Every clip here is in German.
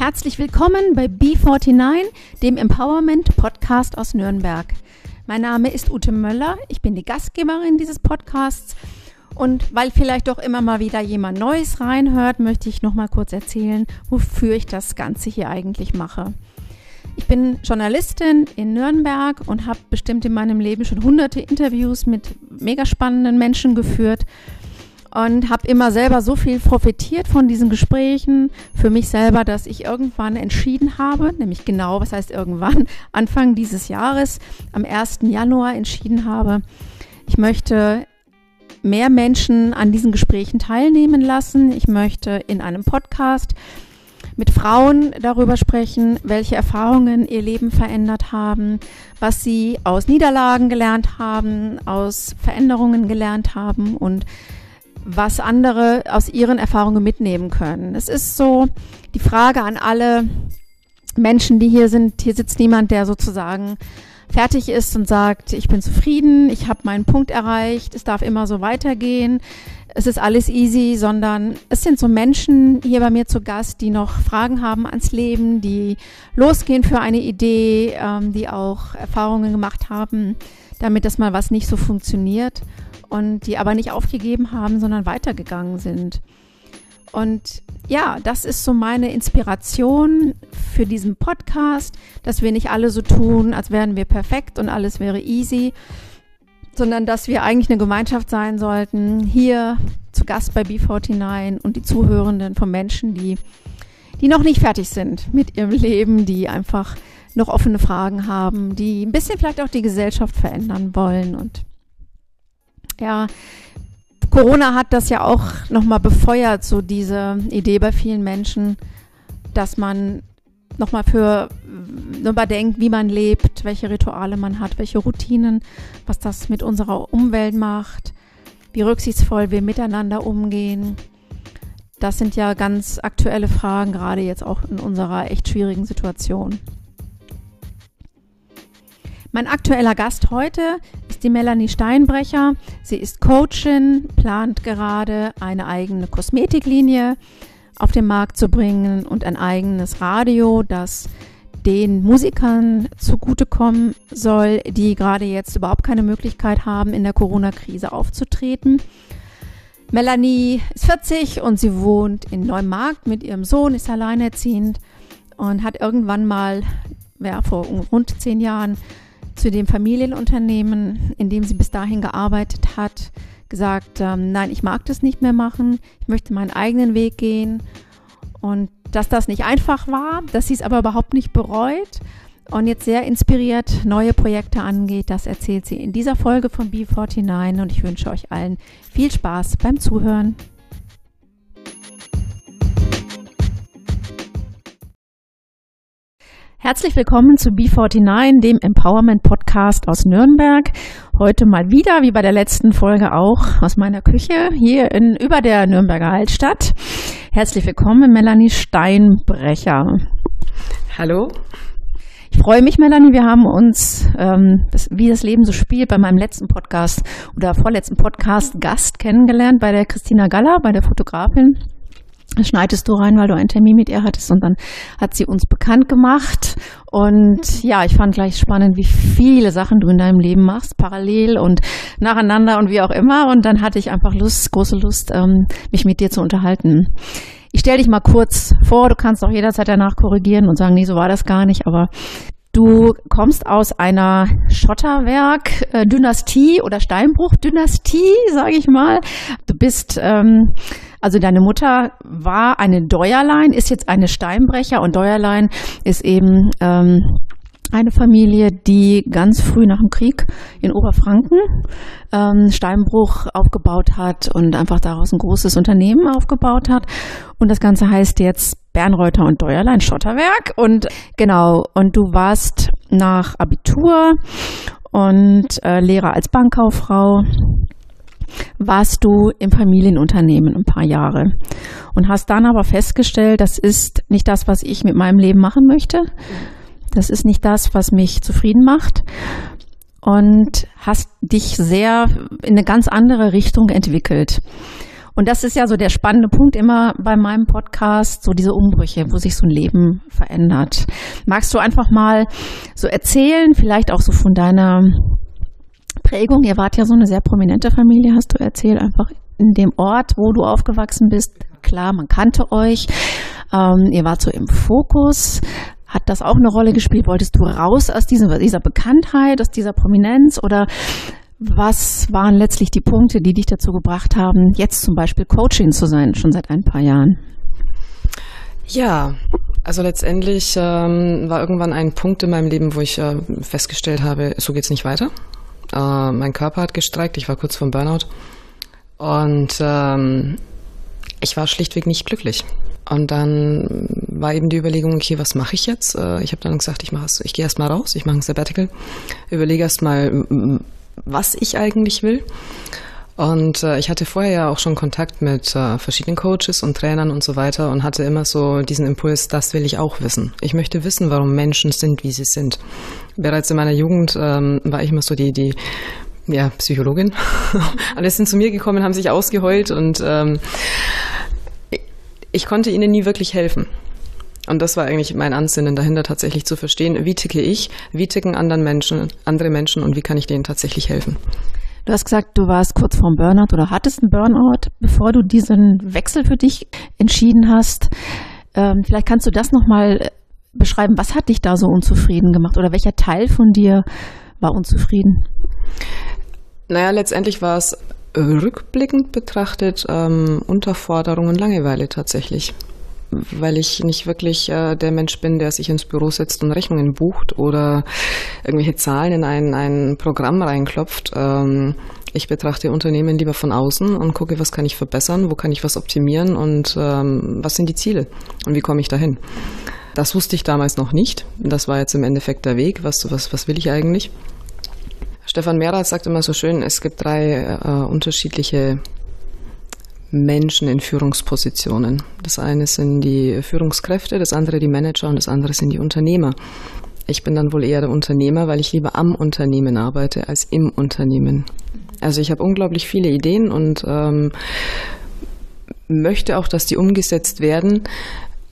Herzlich willkommen bei B49, dem Empowerment Podcast aus Nürnberg. Mein Name ist Ute Möller, ich bin die Gastgeberin dieses Podcasts und weil vielleicht doch immer mal wieder jemand Neues reinhört, möchte ich noch mal kurz erzählen, wofür ich das Ganze hier eigentlich mache. Ich bin Journalistin in Nürnberg und habe bestimmt in meinem Leben schon hunderte Interviews mit mega spannenden Menschen geführt und habe immer selber so viel profitiert von diesen Gesprächen für mich selber, dass ich irgendwann entschieden habe, nämlich genau, was heißt irgendwann, Anfang dieses Jahres, am 1. Januar entschieden habe, ich möchte mehr Menschen an diesen Gesprächen teilnehmen lassen. Ich möchte in einem Podcast mit Frauen darüber sprechen, welche Erfahrungen ihr Leben verändert haben, was sie aus Niederlagen gelernt haben, aus Veränderungen gelernt haben und was andere aus ihren Erfahrungen mitnehmen können. Es ist so die Frage an alle Menschen, die hier sind. Hier sitzt niemand, der sozusagen fertig ist und sagt, ich bin zufrieden, ich habe meinen Punkt erreicht, es darf immer so weitergehen, es ist alles easy, sondern es sind so Menschen hier bei mir zu Gast, die noch Fragen haben ans Leben, die losgehen für eine Idee, ähm, die auch Erfahrungen gemacht haben, damit das mal was nicht so funktioniert und die aber nicht aufgegeben haben, sondern weitergegangen sind. Und ja, das ist so meine Inspiration für diesen Podcast, dass wir nicht alle so tun, als wären wir perfekt und alles wäre easy, sondern dass wir eigentlich eine Gemeinschaft sein sollten, hier zu Gast bei B49 und die Zuhörenden von Menschen, die, die noch nicht fertig sind mit ihrem Leben, die einfach noch offene Fragen haben, die ein bisschen vielleicht auch die Gesellschaft verändern wollen und ja, Corona hat das ja auch nochmal befeuert, so diese Idee bei vielen Menschen, dass man nochmal für nochmal denkt, wie man lebt, welche Rituale man hat, welche Routinen, was das mit unserer Umwelt macht, wie rücksichtsvoll wir miteinander umgehen. Das sind ja ganz aktuelle Fragen, gerade jetzt auch in unserer echt schwierigen Situation. Mein aktueller Gast heute ist die Melanie Steinbrecher. Sie ist Coachin, plant gerade eine eigene Kosmetiklinie auf den Markt zu bringen und ein eigenes Radio, das den Musikern zugutekommen soll, die gerade jetzt überhaupt keine Möglichkeit haben, in der Corona-Krise aufzutreten. Melanie ist 40 und sie wohnt in Neumarkt mit ihrem Sohn, ist alleinerziehend und hat irgendwann mal, ja, vor rund zehn Jahren zu dem Familienunternehmen, in dem sie bis dahin gearbeitet hat, gesagt, ähm, nein, ich mag das nicht mehr machen, ich möchte meinen eigenen Weg gehen und dass das nicht einfach war, dass sie es aber überhaupt nicht bereut und jetzt sehr inspiriert neue Projekte angeht, das erzählt sie in dieser Folge von B49 und ich wünsche euch allen viel Spaß beim Zuhören. Herzlich willkommen zu B49, dem Empowerment Podcast aus Nürnberg. Heute mal wieder, wie bei der letzten Folge auch, aus meiner Küche hier in, über der Nürnberger Altstadt. Herzlich willkommen, Melanie Steinbrecher. Hallo. Ich freue mich, Melanie. Wir haben uns, ähm, das, wie das Leben so spielt, bei meinem letzten Podcast oder vorletzten Podcast Gast kennengelernt bei der Christina Galler, bei der Fotografin schneidest du rein, weil du einen Termin mit ihr hattest und dann hat sie uns bekannt gemacht und ja, ich fand gleich spannend, wie viele Sachen du in deinem Leben machst, parallel und nacheinander und wie auch immer und dann hatte ich einfach Lust, große Lust, ähm, mich mit dir zu unterhalten. Ich stelle dich mal kurz vor, du kannst auch jederzeit danach korrigieren und sagen, nee, so war das gar nicht, aber Du kommst aus einer Schotterwerk-Dynastie oder Steinbruch-Dynastie, sage ich mal. Du bist ähm, also deine Mutter war eine Deuerlein, ist jetzt eine Steinbrecher und Deuerlein ist eben ähm, eine Familie, die ganz früh nach dem Krieg in Oberfranken ähm, Steinbruch aufgebaut hat und einfach daraus ein großes Unternehmen aufgebaut hat. Und das Ganze heißt jetzt Bernreuter und Deuerlein Schotterwerk. Und genau, und du warst nach Abitur und äh, Lehrer als Bankkauffrau warst du im Familienunternehmen ein paar Jahre und hast dann aber festgestellt, das ist nicht das, was ich mit meinem Leben machen möchte. Das ist nicht das, was mich zufrieden macht und hast dich sehr in eine ganz andere Richtung entwickelt. Und das ist ja so der spannende Punkt immer bei meinem Podcast, so diese Umbrüche, wo sich so ein Leben verändert. Magst du einfach mal so erzählen, vielleicht auch so von deiner Prägung? Ihr wart ja so eine sehr prominente Familie, hast du erzählt, einfach in dem Ort, wo du aufgewachsen bist. Klar, man kannte euch. Ähm, ihr wart so im Fokus. Hat das auch eine Rolle gespielt? Wolltest du raus aus dieser, dieser Bekanntheit, aus dieser Prominenz oder was waren letztlich die Punkte, die dich dazu gebracht haben, jetzt zum Beispiel Coaching zu sein, schon seit ein paar Jahren? Ja, also letztendlich ähm, war irgendwann ein Punkt in meinem Leben, wo ich äh, festgestellt habe, so geht's nicht weiter. Äh, mein Körper hat gestreikt, ich war kurz vom Burnout und ähm, ich war schlichtweg nicht glücklich. Und dann war eben die Überlegung, okay, was mache ich jetzt? Äh, ich habe dann gesagt, ich ich gehe erstmal raus, ich mache ein Sabbatical, überlege erstmal, was ich eigentlich will. Und äh, ich hatte vorher ja auch schon Kontakt mit äh, verschiedenen Coaches und Trainern und so weiter und hatte immer so diesen Impuls, das will ich auch wissen. Ich möchte wissen, warum Menschen sind, wie sie sind. Bereits in meiner Jugend ähm, war ich immer so die, die ja, Psychologin. Alle sind zu mir gekommen, haben sich ausgeheult und ähm, ich konnte ihnen nie wirklich helfen. Und das war eigentlich mein Ansinnen dahinter, tatsächlich zu verstehen, wie ticke ich, wie ticken anderen Menschen, andere Menschen und wie kann ich denen tatsächlich helfen. Du hast gesagt, du warst kurz vorm Burnout oder hattest einen Burnout, bevor du diesen Wechsel für dich entschieden hast. Ähm, vielleicht kannst du das nochmal beschreiben. Was hat dich da so unzufrieden gemacht oder welcher Teil von dir war unzufrieden? Naja, letztendlich war es rückblickend betrachtet ähm, Unterforderung und Langeweile tatsächlich. Weil ich nicht wirklich äh, der Mensch bin, der sich ins Büro setzt und Rechnungen bucht oder irgendwelche Zahlen in ein, ein Programm reinklopft. Ähm, ich betrachte Unternehmen lieber von außen und gucke, was kann ich verbessern, wo kann ich was optimieren und ähm, was sind die Ziele und wie komme ich dahin. Das wusste ich damals noch nicht. Das war jetzt im Endeffekt der Weg. Was, was, was will ich eigentlich? Stefan Mehrer sagt immer so schön, es gibt drei äh, unterschiedliche Menschen in Führungspositionen. Das eine sind die Führungskräfte, das andere die Manager und das andere sind die Unternehmer. Ich bin dann wohl eher der Unternehmer, weil ich lieber am Unternehmen arbeite als im Unternehmen. Also ich habe unglaublich viele Ideen und ähm, möchte auch, dass die umgesetzt werden.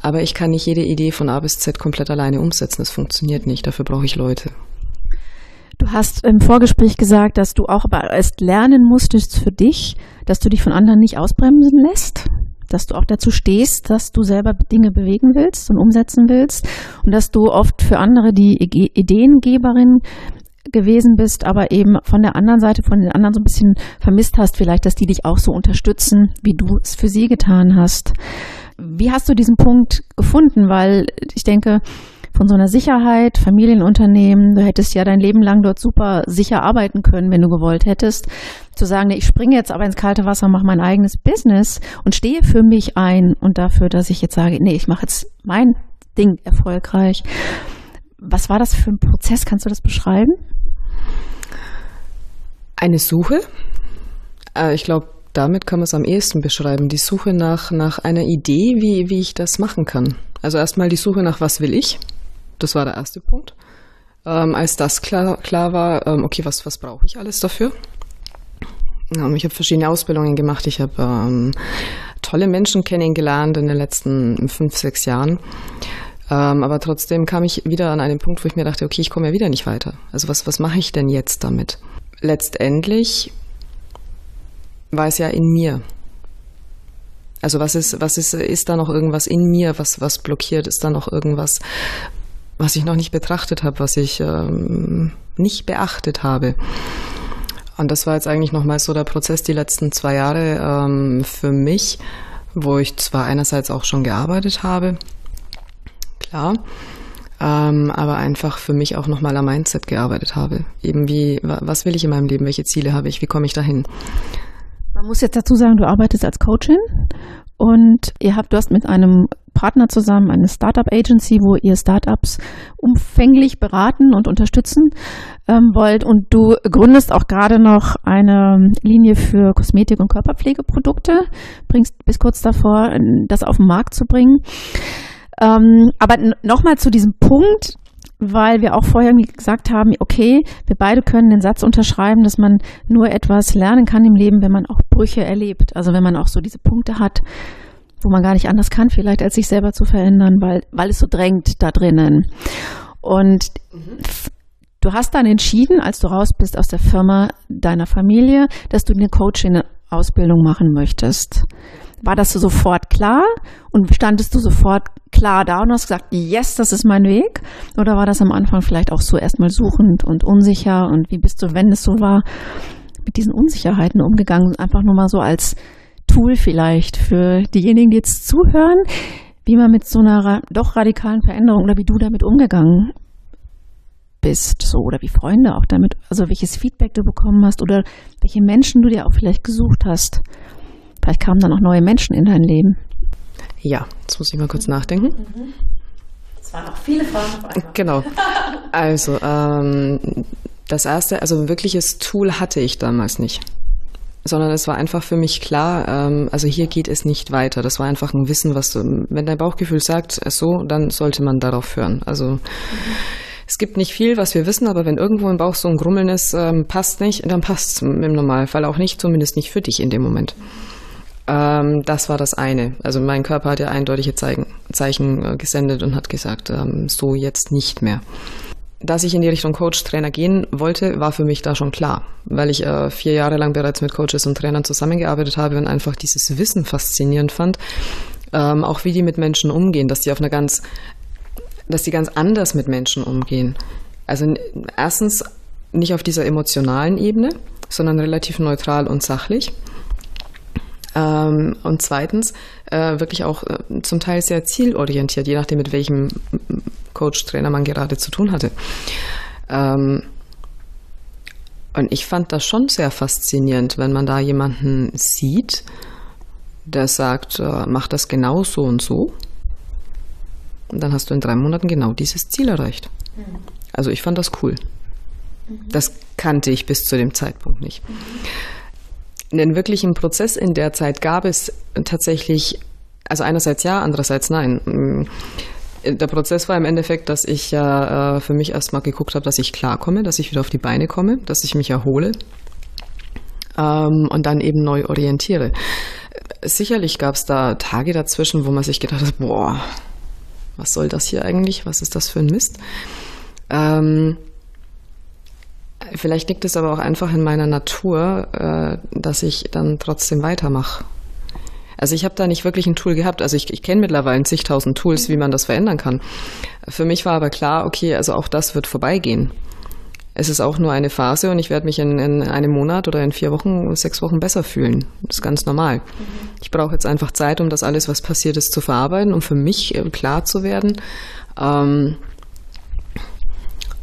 Aber ich kann nicht jede Idee von A bis Z komplett alleine umsetzen. Das funktioniert nicht. Dafür brauche ich Leute. Du hast im Vorgespräch gesagt, dass du auch aber erst lernen musstest für dich, dass du dich von anderen nicht ausbremsen lässt, dass du auch dazu stehst, dass du selber Dinge bewegen willst und umsetzen willst und dass du oft für andere die Ideengeberin gewesen bist, aber eben von der anderen Seite, von den anderen so ein bisschen vermisst hast, vielleicht, dass die dich auch so unterstützen, wie du es für sie getan hast. Wie hast du diesen Punkt gefunden? Weil ich denke, von so einer Sicherheit, Familienunternehmen, du hättest ja dein Leben lang dort super sicher arbeiten können, wenn du gewollt hättest, zu sagen, ich springe jetzt aber ins kalte Wasser, mache mein eigenes Business und stehe für mich ein und dafür, dass ich jetzt sage, nee, ich mache jetzt mein Ding erfolgreich. Was war das für ein Prozess? Kannst du das beschreiben? Eine Suche. Äh, ich glaube, damit kann man es am ehesten beschreiben. Die Suche nach, nach einer Idee, wie, wie ich das machen kann. Also erstmal die Suche nach, was will ich? Das war der erste Punkt. Ähm, als das klar, klar war, ähm, okay, was, was brauche ich alles dafür? Ähm, ich habe verschiedene Ausbildungen gemacht. Ich habe ähm, tolle Menschen kennengelernt in den letzten fünf, sechs Jahren. Ähm, aber trotzdem kam ich wieder an einen Punkt, wo ich mir dachte, okay, ich komme ja wieder nicht weiter. Also was, was mache ich denn jetzt damit? Letztendlich war es ja in mir. Also was ist, was ist, ist da noch irgendwas in mir, was, was blockiert? Ist da noch irgendwas, was ich noch nicht betrachtet habe, was ich ähm, nicht beachtet habe. Und das war jetzt eigentlich nochmal so der Prozess die letzten zwei Jahre ähm, für mich, wo ich zwar einerseits auch schon gearbeitet habe, klar, ähm, aber einfach für mich auch nochmal am Mindset gearbeitet habe. Eben wie, was will ich in meinem Leben, welche Ziele habe ich, wie komme ich dahin? Man muss jetzt dazu sagen, du arbeitest als Coachin und ihr habt, du hast mit einem Partner zusammen, eine Startup Agency, wo ihr Startups umfänglich beraten und unterstützen ähm, wollt. Und du gründest auch gerade noch eine Linie für Kosmetik- und Körperpflegeprodukte, bringst bis kurz davor, das auf den Markt zu bringen. Ähm, aber nochmal zu diesem Punkt, weil wir auch vorher gesagt haben, okay, wir beide können den Satz unterschreiben, dass man nur etwas lernen kann im Leben, wenn man auch Brüche erlebt. Also wenn man auch so diese Punkte hat, wo man gar nicht anders kann, vielleicht als sich selber zu verändern, weil, weil es so drängt da drinnen. Und mhm. du hast dann entschieden, als du raus bist aus der Firma deiner Familie, dass du eine Coaching-Ausbildung machen möchtest. War das sofort klar und standest du sofort klar da und hast gesagt, yes, das ist mein Weg? Oder war das am Anfang vielleicht auch so erstmal suchend und unsicher? Und wie bist du, wenn es so war, mit diesen Unsicherheiten umgegangen? Einfach nur mal so als Tool vielleicht für diejenigen, die jetzt zuhören, wie man mit so einer doch radikalen Veränderung oder wie du damit umgegangen bist, so oder wie Freunde auch damit, also welches Feedback du bekommen hast oder welche Menschen du dir auch vielleicht gesucht hast. Vielleicht kamen dann auch neue Menschen in dein Leben. Ja, jetzt muss ich mal kurz nachdenken. Es waren auch viele Fragen auf einmal. Genau. Also, ähm, das erste, also ein wirkliches Tool hatte ich damals nicht. Sondern es war einfach für mich klar, ähm, also hier geht es nicht weiter. Das war einfach ein Wissen, was du, wenn dein Bauchgefühl sagt, so, dann sollte man darauf hören. Also, mhm. Es gibt nicht viel, was wir wissen, aber wenn irgendwo im Bauch so ein Grummeln ist, ähm, passt nicht, dann passt es im Normalfall auch nicht, zumindest nicht für dich in dem Moment. Ähm, das war das eine. Also mein Körper hat ja eindeutige Zeichen, Zeichen äh, gesendet und hat gesagt, ähm, so jetzt nicht mehr. Dass ich in die Richtung Coach-Trainer gehen wollte, war für mich da schon klar, weil ich äh, vier Jahre lang bereits mit Coaches und Trainern zusammengearbeitet habe und einfach dieses Wissen faszinierend fand, ähm, auch wie die mit Menschen umgehen, dass die auf einer ganz, dass die ganz anders mit Menschen umgehen. Also erstens nicht auf dieser emotionalen Ebene, sondern relativ neutral und sachlich. Ähm, und zweitens äh, wirklich auch äh, zum Teil sehr zielorientiert, je nachdem, mit welchem Coach, Trainer man gerade zu tun hatte. Ähm, und ich fand das schon sehr faszinierend, wenn man da jemanden sieht, der sagt, äh, mach das genau so und so. Und dann hast du in drei Monaten genau dieses Ziel erreicht. Mhm. Also ich fand das cool. Mhm. Das kannte ich bis zu dem Zeitpunkt nicht. Mhm einen wirklichen Prozess in der Zeit gab es tatsächlich, also einerseits ja, andererseits nein. Mm, der Prozess war im Endeffekt, dass ich ja äh, für mich erstmal geguckt habe, dass ich klarkomme, dass ich wieder auf die Beine komme, dass ich mich erhole ähm, und dann eben neu orientiere. Sicherlich gab es da Tage dazwischen, wo man sich gedacht hat, boah, was soll das hier eigentlich? Was ist das für ein Mist? Ähm, Vielleicht liegt es aber auch einfach in meiner Natur, äh, dass ich dann trotzdem weitermache. Also ich habe da nicht wirklich ein Tool gehabt. Also ich, ich kenne mittlerweile zigtausend Tools, wie man das verändern kann. Für mich war aber klar, okay, also auch das wird vorbeigehen. Es ist auch nur eine Phase und ich werde mich in, in einem Monat oder in vier Wochen, sechs Wochen besser fühlen. Das ist ganz normal. Mhm. Ich brauche jetzt einfach Zeit, um das alles, was passiert ist, zu verarbeiten, um für mich äh, klar zu werden. Ähm,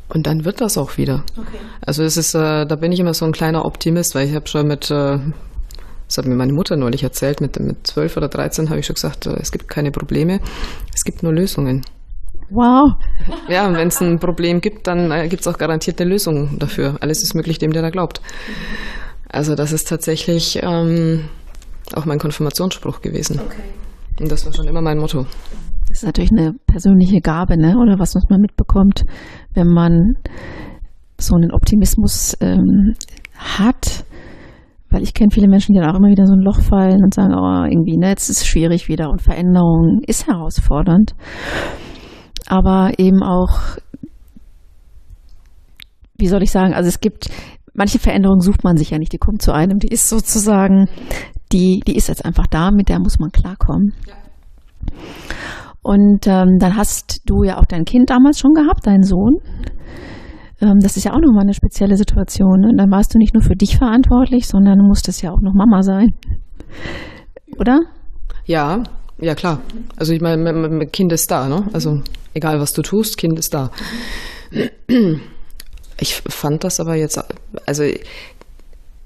und dann wird das auch wieder. Okay. Also es ist, äh, da bin ich immer so ein kleiner Optimist, weil ich habe schon mit, äh, das hat mir meine Mutter neulich erzählt, mit, mit 12 oder 13 habe ich schon gesagt, äh, es gibt keine Probleme, es gibt nur Lösungen. Wow. Ja, und wenn es ein Problem gibt, dann äh, gibt es auch garantiert eine Lösung dafür. Alles ist möglich dem, der da glaubt. Also das ist tatsächlich ähm, auch mein Konfirmationsspruch gewesen. Okay. Und das war schon immer mein Motto. Das ist natürlich eine persönliche Gabe, ne? oder was, man mitbekommt, wenn man so einen Optimismus ähm, hat. Weil ich kenne viele Menschen, die dann auch immer wieder so ein Loch fallen und sagen, oh, irgendwie, ne, jetzt ist es schwierig wieder und Veränderung ist herausfordernd. Aber eben auch, wie soll ich sagen, also es gibt, manche Veränderungen sucht man sich ja nicht, die kommt zu einem, die ist sozusagen, die, die ist jetzt einfach da, mit der muss man klarkommen. Ja. Und ähm, dann hast du ja auch dein Kind damals schon gehabt, deinen Sohn. Ähm, das ist ja auch nochmal eine spezielle Situation. Und dann warst du nicht nur für dich verantwortlich, sondern musstest ja auch noch Mama sein. Oder? Ja, ja klar. Also ich meine, Kind ist da, ne? Also egal was du tust, Kind ist da. Ich fand das aber jetzt, also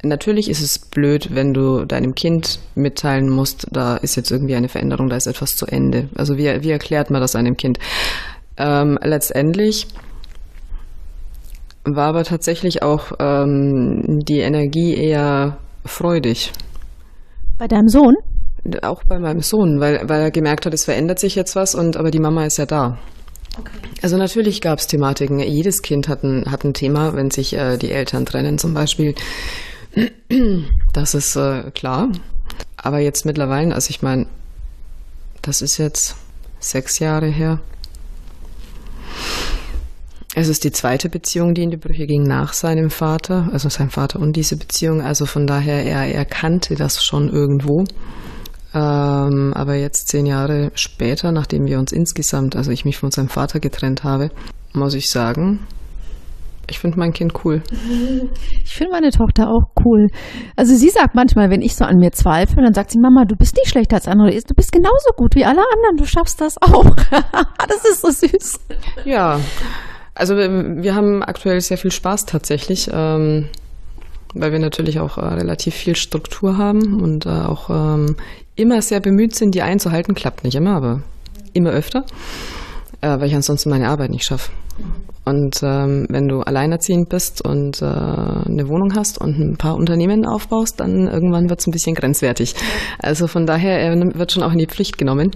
Natürlich ist es blöd, wenn du deinem Kind mitteilen musst, da ist jetzt irgendwie eine Veränderung, da ist etwas zu Ende. Also wie, wie erklärt man das einem Kind? Ähm, letztendlich war aber tatsächlich auch ähm, die Energie eher freudig. Bei deinem Sohn? Auch bei meinem Sohn, weil, weil er gemerkt hat, es verändert sich jetzt was und aber die Mama ist ja da. Also natürlich gab es Thematiken. Jedes Kind hat ein, hat ein Thema, wenn sich äh, die Eltern trennen zum Beispiel. Das ist äh, klar. Aber jetzt mittlerweile, also ich meine, das ist jetzt sechs Jahre her. Es ist die zweite Beziehung, die in die Brüche ging nach seinem Vater, also sein Vater und diese Beziehung. Also von daher, er, er kannte das schon irgendwo. Ähm, aber jetzt zehn Jahre später, nachdem wir uns insgesamt, also ich mich von seinem Vater getrennt habe, muss ich sagen, ich finde mein Kind cool. Ich finde meine Tochter auch cool. Also sie sagt manchmal, wenn ich so an mir zweifle, dann sagt sie, Mama, du bist nicht schlechter als andere. Du bist genauso gut wie alle anderen. Du schaffst das auch. das ist so süß. Ja, also wir, wir haben aktuell sehr viel Spaß tatsächlich. Ähm, weil wir natürlich auch äh, relativ viel Struktur haben und äh, auch ähm, immer sehr bemüht sind, die einzuhalten. Klappt nicht immer, aber immer öfter, äh, weil ich ansonsten meine Arbeit nicht schaffe. Und ähm, wenn du alleinerziehend bist und äh, eine Wohnung hast und ein paar Unternehmen aufbaust, dann irgendwann wird es ein bisschen grenzwertig. Also von daher er wird schon auch in die Pflicht genommen.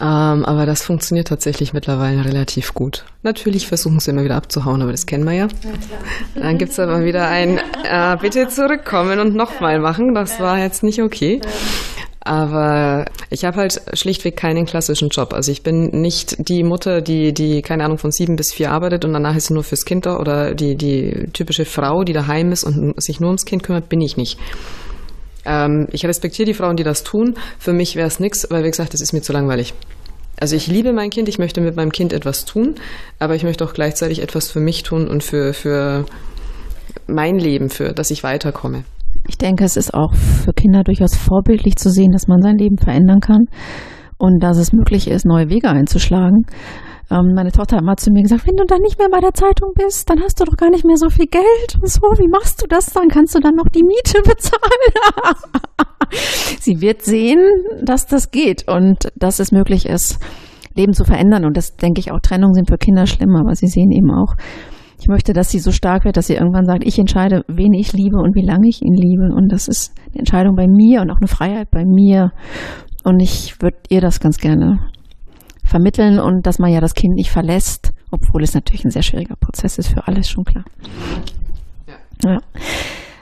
Ähm, aber das funktioniert tatsächlich mittlerweile relativ gut. Natürlich versuchen sie immer wieder abzuhauen, aber das kennen wir ja. ja Dann gibt es aber wieder ein äh, Bitte zurückkommen und nochmal machen. Das war jetzt nicht okay. Aber ich habe halt schlichtweg keinen klassischen Job. Also ich bin nicht die Mutter, die, die, keine Ahnung, von sieben bis vier arbeitet und danach ist sie nur fürs Kind da oder die, die typische Frau, die daheim ist und sich nur ums Kind kümmert, bin ich nicht. Ähm, ich respektiere die Frauen, die das tun. Für mich wäre es nichts, weil wie gesagt, das ist mir zu langweilig. Also ich liebe mein Kind, ich möchte mit meinem Kind etwas tun, aber ich möchte auch gleichzeitig etwas für mich tun und für, für mein Leben, für dass ich weiterkomme. Ich denke, es ist auch für Kinder durchaus vorbildlich zu sehen, dass man sein Leben verändern kann und dass es möglich ist, neue Wege einzuschlagen. Ähm, meine Tochter hat mal zu mir gesagt, wenn du dann nicht mehr bei der Zeitung bist, dann hast du doch gar nicht mehr so viel Geld und so. Wie machst du das dann? Kannst du dann noch die Miete bezahlen? Sie wird sehen, dass das geht und dass es möglich ist, Leben zu verändern. Und das denke ich auch, Trennungen sind für Kinder schlimm, aber sie sehen eben auch, ich möchte, dass sie so stark wird, dass sie irgendwann sagt, ich entscheide, wen ich liebe und wie lange ich ihn liebe. Und das ist eine Entscheidung bei mir und auch eine Freiheit bei mir. Und ich würde ihr das ganz gerne vermitteln und dass man ja das Kind nicht verlässt, obwohl es natürlich ein sehr schwieriger Prozess ist für alles, schon klar. Ja. ja.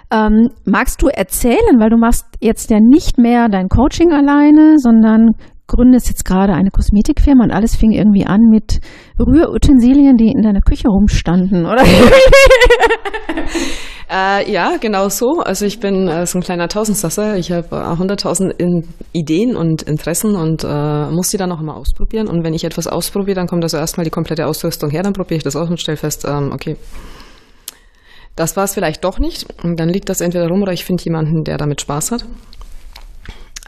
Ähm, magst du erzählen, weil du machst jetzt ja nicht mehr dein Coaching alleine, sondern gründest jetzt gerade eine Kosmetikfirma und alles fing irgendwie an mit Rührutensilien, die in deiner Küche rumstanden, oder? äh, ja, genau so. Also ich bin äh, so ein kleiner Tausendsasser. Ich habe äh, hunderttausend Ideen und Interessen und äh, muss die dann auch immer ausprobieren. Und wenn ich etwas ausprobiere, dann kommt also erstmal die komplette Ausrüstung her, dann probiere ich das aus und stelle fest, ähm, okay, das war es vielleicht doch nicht. Und dann liegt das entweder rum oder ich finde jemanden, der damit Spaß hat.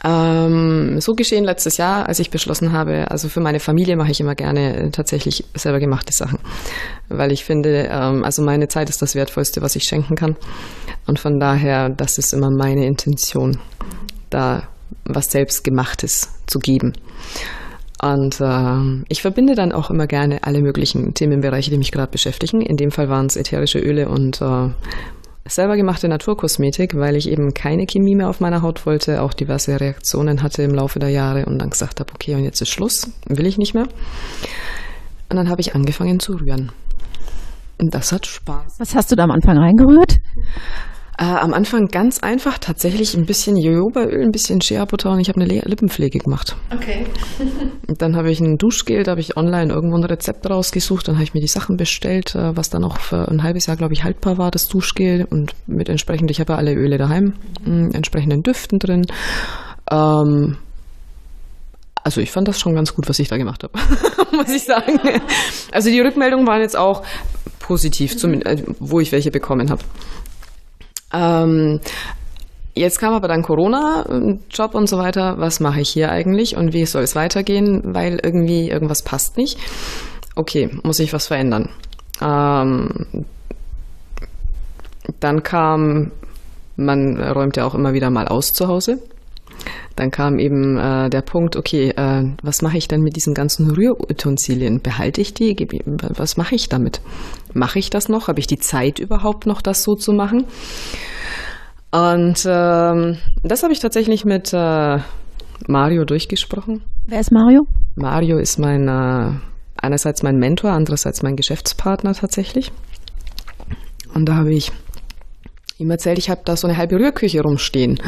Ähm, so geschehen letztes Jahr, als ich beschlossen habe, also für meine Familie mache ich immer gerne äh, tatsächlich selber gemachte Sachen, weil ich finde, ähm, also meine Zeit ist das Wertvollste, was ich schenken kann. Und von daher, das ist immer meine Intention, da was selbstgemachtes zu geben. Und äh, ich verbinde dann auch immer gerne alle möglichen Themenbereiche, die mich gerade beschäftigen. In dem Fall waren es ätherische Öle und äh, selber gemachte Naturkosmetik, weil ich eben keine Chemie mehr auf meiner Haut wollte, auch diverse Reaktionen hatte im Laufe der Jahre und dann gesagt habe, okay, und jetzt ist Schluss, will ich nicht mehr. Und dann habe ich angefangen zu rühren. Und das hat Spaß. Was hast du da am Anfang reingerührt? Äh, am Anfang ganz einfach, tatsächlich ein bisschen Jojobaöl, ein bisschen Shea Butter und ich habe eine Lippenpflege gemacht. Okay. und dann habe ich ein Duschgel, da habe ich online irgendwo ein Rezept rausgesucht, dann habe ich mir die Sachen bestellt, äh, was dann auch für ein halbes Jahr, glaube ich, haltbar war, das Duschgel und mit entsprechend, ich habe ja alle Öle daheim, mh, entsprechenden Düften drin. Ähm, also ich fand das schon ganz gut, was ich da gemacht habe, muss ich sagen. Also die Rückmeldungen waren jetzt auch positiv, mhm. wo ich welche bekommen habe. Ähm, Jetzt kam aber dann Corona, Job und so weiter. Was mache ich hier eigentlich und wie soll es weitergehen? Weil irgendwie irgendwas passt nicht. Okay, muss ich was verändern. Ähm, dann kam, man räumt ja auch immer wieder mal aus zu Hause. Dann kam eben äh, der Punkt, okay, äh, was mache ich denn mit diesen ganzen Rührutensilien? Behalte ich die? Was mache ich damit? Mache ich das noch? Habe ich die Zeit überhaupt noch, das so zu machen? Und ähm, das habe ich tatsächlich mit äh, Mario durchgesprochen. Wer ist Mario? Mario ist mein äh, einerseits mein Mentor, andererseits mein Geschäftspartner tatsächlich. Und da habe ich ihm erzählt, ich habe da so eine halbe Rührküche rumstehen.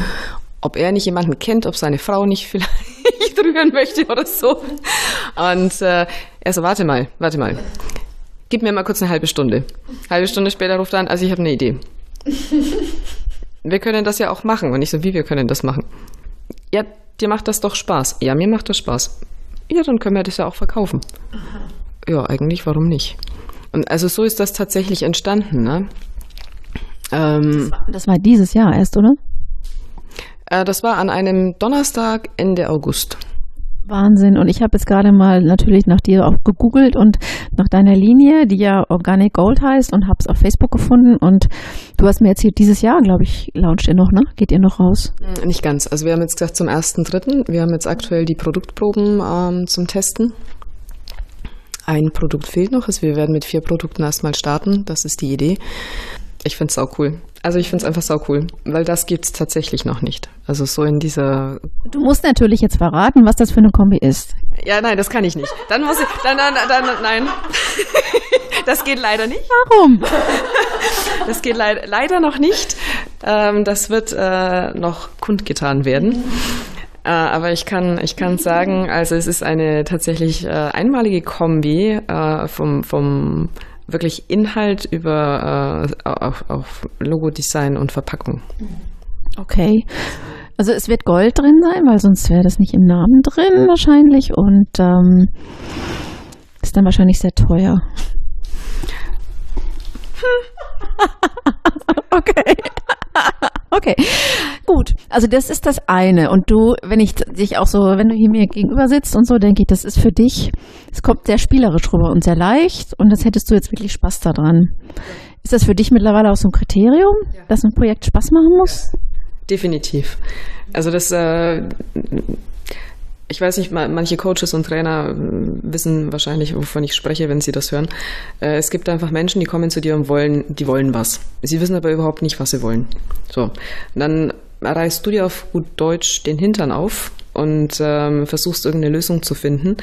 Ob er nicht jemanden kennt, ob seine Frau nicht vielleicht rühren möchte oder so. Und äh, er so, warte mal, warte mal. Gib mir mal kurz eine halbe Stunde. Halbe Stunde später ruft er an, also ich habe eine Idee. Wir können das ja auch machen. Und ich so, wie wir können das machen? Ja, dir macht das doch Spaß. Ja, mir macht das Spaß. Ja, dann können wir das ja auch verkaufen. Aha. Ja, eigentlich, warum nicht? Und also so ist das tatsächlich entstanden. Ne? Ähm, das, war, das war dieses Jahr erst, oder? Äh, das war an einem Donnerstag Ende August. Wahnsinn. Und ich habe jetzt gerade mal natürlich nach dir auch gegoogelt und nach deiner Linie, die ja Organic Gold heißt und habe es auf Facebook gefunden. Und du hast mir erzählt, dieses Jahr, glaube ich, launcht ihr noch, ne? Geht ihr noch raus? Hm, nicht ganz. Also wir haben jetzt gesagt zum ersten Dritten. Wir haben jetzt aktuell die Produktproben ähm, zum Testen. Ein Produkt fehlt noch. Also wir werden mit vier Produkten erstmal starten. Das ist die Idee. Ich finde es sau cool. Also ich finde es einfach sau cool, weil das gibt es tatsächlich noch nicht. Also so in dieser. Du musst natürlich jetzt verraten, was das für eine Kombi ist. Ja, nein, das kann ich nicht. Dann muss ich. Dann, dann, dann, nein. Das geht leider nicht. Warum? Das geht leid, leider noch nicht. Ähm, das wird äh, noch kundgetan werden. Äh, aber ich kann, ich kann sagen, also es ist eine tatsächlich äh, einmalige Kombi vom, vom wirklich Inhalt über äh, auf, auf Logodesign und Verpackung. Okay. Also es wird Gold drin sein, weil sonst wäre das nicht im Namen drin wahrscheinlich und ähm, ist dann wahrscheinlich sehr teuer. okay. okay. Gut. Also das ist das eine. Und du, wenn ich dich auch so, wenn du hier mir gegenüber sitzt und so, denke ich, das ist für dich, es kommt sehr spielerisch rüber und sehr leicht und das hättest du jetzt wirklich Spaß daran. Ist das für dich mittlerweile auch so ein Kriterium, ja. dass ein Projekt Spaß machen muss? Definitiv. Also das äh, ich weiß nicht, manche Coaches und Trainer äh, wissen wahrscheinlich, wovon ich spreche, wenn sie das hören. Äh, es gibt einfach Menschen, die kommen zu dir und wollen, die wollen was. Sie wissen aber überhaupt nicht, was sie wollen. So. Dann reißt du dir auf gut Deutsch den Hintern auf und ähm, versuchst irgendeine Lösung zu finden.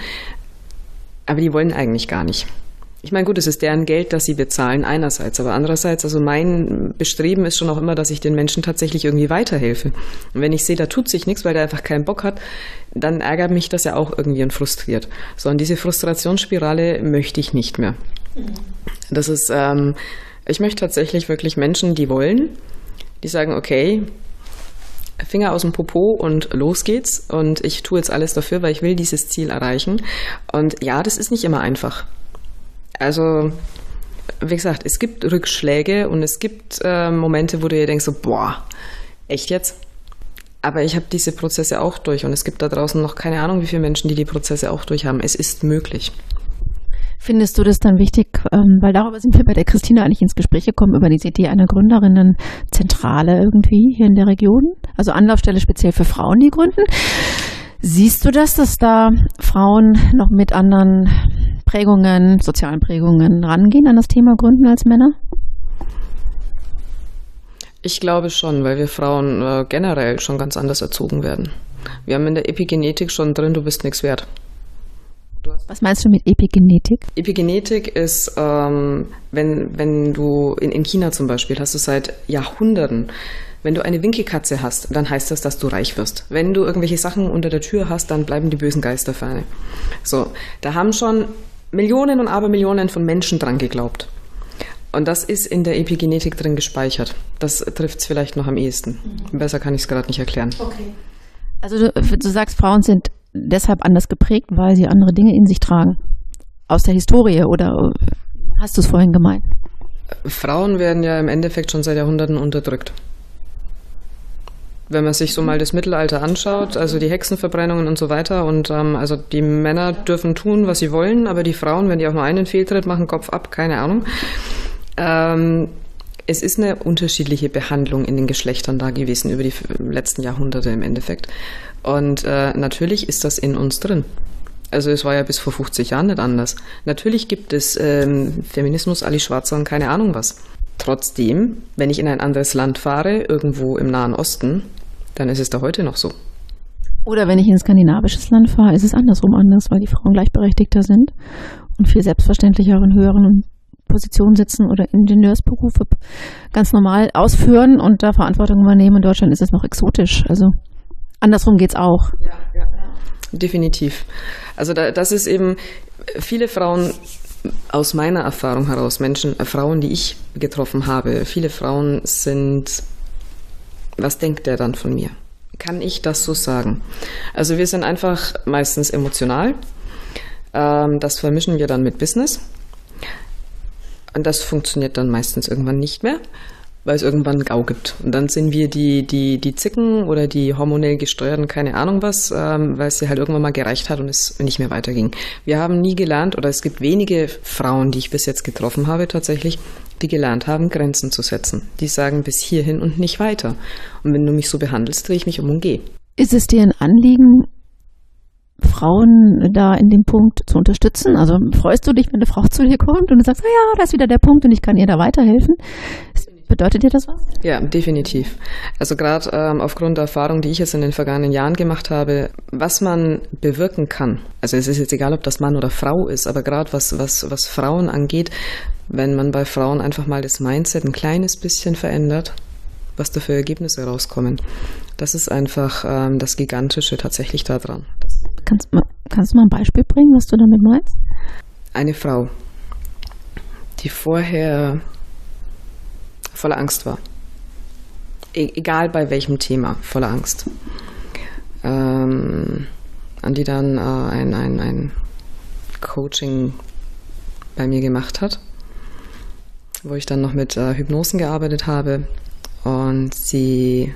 Aber die wollen eigentlich gar nicht. Ich meine, gut, es ist deren Geld, das sie bezahlen, einerseits. Aber andererseits, also mein Bestreben ist schon auch immer, dass ich den Menschen tatsächlich irgendwie weiterhelfe. Und wenn ich sehe, da tut sich nichts, weil der einfach keinen Bock hat, dann ärgert mich das ja auch irgendwie und frustriert. So, und diese Frustrationsspirale möchte ich nicht mehr. Das ist, ähm, ich möchte tatsächlich wirklich Menschen, die wollen, die sagen, okay, Finger aus dem Popo und los geht's. Und ich tue jetzt alles dafür, weil ich will dieses Ziel erreichen. Und ja, das ist nicht immer einfach. Also, wie gesagt, es gibt Rückschläge und es gibt äh, Momente, wo du dir denkst, so, boah, echt jetzt? Aber ich habe diese Prozesse auch durch und es gibt da draußen noch keine Ahnung, wie viele Menschen, die die Prozesse auch durch haben. Es ist möglich. Findest du das dann wichtig, ähm, weil darüber sind wir bei der Christina eigentlich ins Gespräch gekommen, über die Idee einer Gründerinnenzentrale irgendwie hier in der Region, also Anlaufstelle speziell für Frauen, die gründen. Siehst du das, dass da Frauen noch mit anderen Prägungen, sozialen Prägungen rangehen an das Thema Gründen als Männer? Ich glaube schon, weil wir Frauen äh, generell schon ganz anders erzogen werden. Wir haben in der Epigenetik schon drin, du bist nichts wert. Was meinst du mit Epigenetik? Epigenetik ist, ähm, wenn, wenn du in, in China zum Beispiel hast du seit Jahrhunderten wenn du eine Winkelkatze hast, dann heißt das, dass du reich wirst. Wenn du irgendwelche Sachen unter der Tür hast, dann bleiben die bösen Geister ferne. So, da haben schon Millionen und Abermillionen von Menschen dran geglaubt. Und das ist in der Epigenetik drin gespeichert. Das trifft es vielleicht noch am ehesten. Mhm. Besser kann ich es gerade nicht erklären. Okay. Also du, du sagst, Frauen sind deshalb anders geprägt, weil sie andere Dinge in sich tragen. Aus der Historie oder hast du es vorhin gemeint? Frauen werden ja im Endeffekt schon seit Jahrhunderten unterdrückt. Wenn man sich so mal das Mittelalter anschaut, also die Hexenverbrennungen und so weiter, und ähm, also die Männer dürfen tun, was sie wollen, aber die Frauen, wenn die auch nur einen Fehltritt machen, Kopf ab, keine Ahnung. Ähm, es ist eine unterschiedliche Behandlung in den Geschlechtern da gewesen über die letzten Jahrhunderte im Endeffekt. Und äh, natürlich ist das in uns drin. Also es war ja bis vor 50 Jahren nicht anders. Natürlich gibt es ähm, Feminismus, Ali Schwarzer und keine Ahnung was. Trotzdem, wenn ich in ein anderes Land fahre, irgendwo im Nahen Osten, dann ist es da heute noch so. Oder wenn ich in ein skandinavisches Land fahre, ist es andersrum anders, weil die Frauen gleichberechtigter sind und viel selbstverständlicher in höheren Positionen sitzen oder Ingenieursberufe ganz normal ausführen und da Verantwortung übernehmen. In Deutschland ist es noch exotisch. Also andersrum geht's auch. Ja, ja. Definitiv. Also da, das ist eben viele Frauen aus meiner Erfahrung heraus, Menschen, äh, Frauen, die ich getroffen habe, viele Frauen sind, was denkt der dann von mir? Kann ich das so sagen? Also wir sind einfach meistens emotional. Ähm, das vermischen wir dann mit Business. Und das funktioniert dann meistens irgendwann nicht mehr weil es irgendwann Gau gibt. Und dann sind wir die, die, die Zicken oder die hormonell gesteuerten, keine Ahnung was, ähm, weil es sie halt irgendwann mal gereicht hat und es nicht mehr weiterging. Wir haben nie gelernt, oder es gibt wenige Frauen, die ich bis jetzt getroffen habe tatsächlich, die gelernt haben, Grenzen zu setzen. Die sagen bis hierhin und nicht weiter. Und wenn du mich so behandelst, drehe ich mich um und gehe. Ist es dir ein Anliegen, Frauen da in dem Punkt zu unterstützen? Also freust du dich, wenn eine Frau zu dir kommt und du sagst, ja, da ist wieder der Punkt und ich kann ihr da weiterhelfen? Bedeutet dir das was? Ja, definitiv. Also gerade ähm, aufgrund der Erfahrung, die ich jetzt in den vergangenen Jahren gemacht habe, was man bewirken kann. Also es ist jetzt egal, ob das Mann oder Frau ist, aber gerade was, was, was Frauen angeht, wenn man bei Frauen einfach mal das Mindset ein kleines bisschen verändert, was da für Ergebnisse rauskommen. Das ist einfach ähm, das Gigantische tatsächlich daran. Kannst, kannst du mal ein Beispiel bringen, was du damit meinst? Eine Frau, die vorher voller Angst war. E egal bei welchem Thema, voller Angst. Ähm, an die dann äh, ein, ein, ein Coaching bei mir gemacht hat, wo ich dann noch mit äh, Hypnosen gearbeitet habe und sie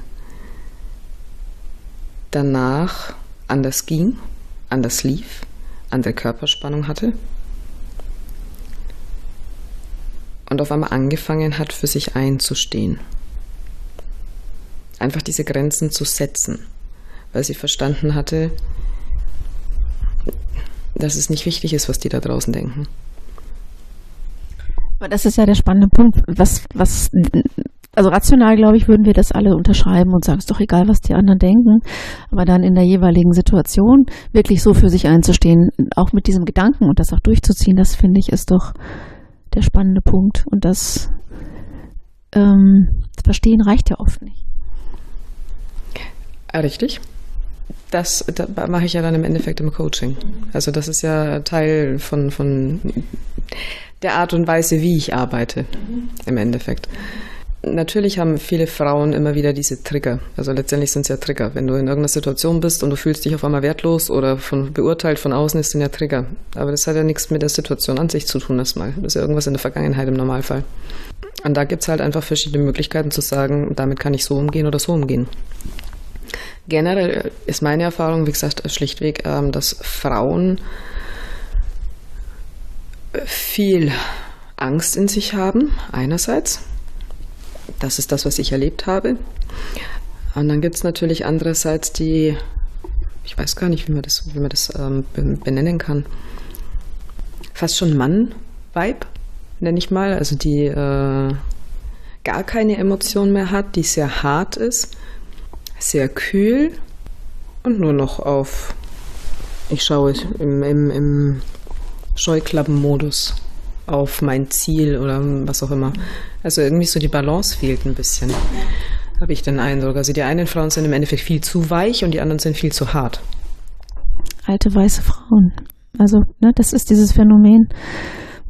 danach anders ging, anders lief, andere Körperspannung hatte und auf einmal angefangen hat, für sich einzustehen. Einfach diese Grenzen zu setzen, weil sie verstanden hatte, dass es nicht wichtig ist, was die da draußen denken. Aber das ist ja der spannende Punkt. Was, was, also rational, glaube ich, würden wir das alle unterschreiben und sagen, es ist doch egal, was die anderen denken. Aber dann in der jeweiligen Situation wirklich so für sich einzustehen, auch mit diesem Gedanken und das auch durchzuziehen, das finde ich ist doch der spannende Punkt. Und das ähm, Verstehen reicht ja oft nicht. Richtig. Das, das mache ich ja dann im Endeffekt im Coaching. Also das ist ja Teil von, von der Art und Weise, wie ich arbeite im Endeffekt. Natürlich haben viele Frauen immer wieder diese Trigger. Also letztendlich sind es ja Trigger. Wenn du in irgendeiner Situation bist und du fühlst dich auf einmal wertlos oder von, beurteilt von außen, ist sind ja Trigger. Aber das hat ja nichts mit der Situation an sich zu tun erstmal. Das ist ja irgendwas in der Vergangenheit im Normalfall. Und da gibt es halt einfach verschiedene Möglichkeiten zu sagen, damit kann ich so umgehen oder so umgehen. Generell ist meine Erfahrung, wie gesagt, schlichtweg, ähm, dass Frauen viel Angst in sich haben, einerseits das ist das, was ich erlebt habe. Und dann gibt es natürlich andererseits die, ich weiß gar nicht, wie man das, wie man das ähm, benennen kann, fast schon Mann-Vibe, nenne ich mal. Also die äh, gar keine Emotion mehr hat, die sehr hart ist, sehr kühl und nur noch auf, ich schaue im, im, im Scheuklappenmodus auf mein Ziel oder was auch immer. Also irgendwie so die Balance fehlt ein bisschen, habe ich den Eindruck. Also die einen Frauen sind im Endeffekt viel zu weich und die anderen sind viel zu hart. Alte weiße Frauen. Also ne, das ist dieses Phänomen,